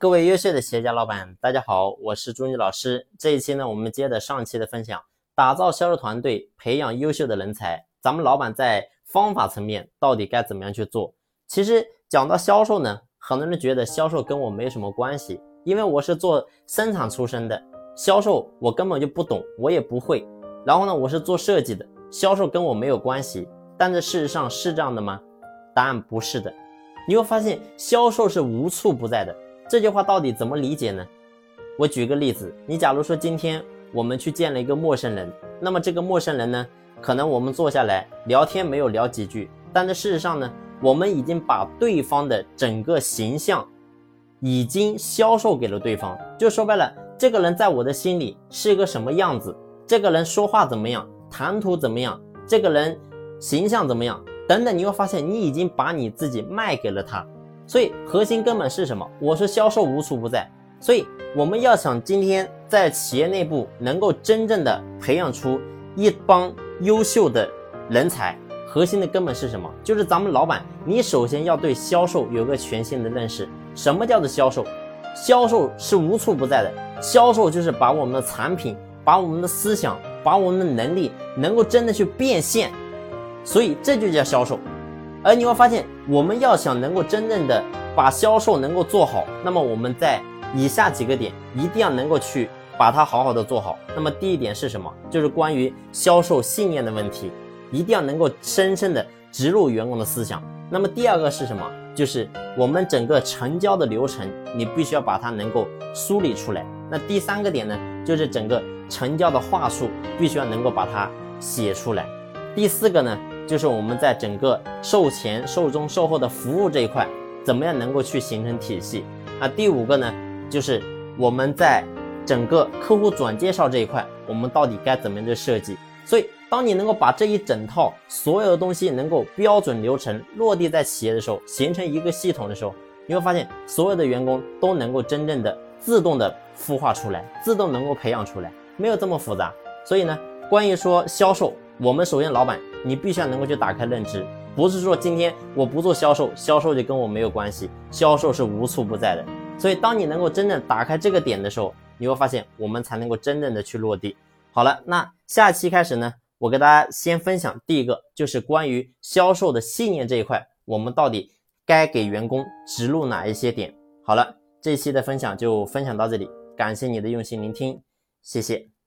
各位优秀的企业家老板，大家好，我是朱妮老师。这一期呢，我们接着上期的分享，打造销售团队，培养优秀的人才。咱们老板在方法层面到底该怎么样去做？其实讲到销售呢，很多人觉得销售跟我没什么关系，因为我是做生产出身的，销售我根本就不懂，我也不会。然后呢，我是做设计的，销售跟我没有关系。但是事实上是这样的吗？答案不是的。你会发现，销售是无处不在的。这句话到底怎么理解呢？我举个例子，你假如说今天我们去见了一个陌生人，那么这个陌生人呢，可能我们坐下来聊天没有聊几句，但是事实上呢，我们已经把对方的整个形象已经销售给了对方。就说白了，这个人在我的心里是一个什么样子？这个人说话怎么样？谈吐怎么样？这个人形象怎么样？等等，你会发现你已经把你自己卖给了他。所以核心根本是什么？我是销售无处不在。所以我们要想今天在企业内部能够真正的培养出一帮优秀的人才，核心的根本是什么？就是咱们老板，你首先要对销售有个全新的认识。什么叫做销售？销售是无处不在的。销售就是把我们的产品、把我们的思想、把我们的能力能够真的去变现。所以这就叫销售。而你会发现，我们要想能够真正的把销售能够做好，那么我们在以下几个点一定要能够去把它好好的做好。那么第一点是什么？就是关于销售信念的问题，一定要能够深深的植入员工的思想。那么第二个是什么？就是我们整个成交的流程，你必须要把它能够梳理出来。那第三个点呢，就是整个成交的话术必须要能够把它写出来。第四个呢？就是我们在整个售前、售中、售后的服务这一块，怎么样能够去形成体系？啊，第五个呢，就是我们在整个客户转介绍这一块，我们到底该怎么样去设计？所以，当你能够把这一整套所有的东西能够标准流程落地在企业的时候，形成一个系统的时候，你会发现所有的员工都能够真正的自动的孵化出来，自动能够培养出来，没有这么复杂。所以呢，关于说销售。我们首先，老板，你必须要能够去打开认知，不是说今天我不做销售，销售就跟我没有关系，销售是无处不在的。所以，当你能够真正打开这个点的时候，你会发现我们才能够真正的去落地。好了，那下期开始呢，我给大家先分享第一个，就是关于销售的信念这一块，我们到底该给员工植入哪一些点？好了，这期的分享就分享到这里，感谢你的用心聆听，谢谢。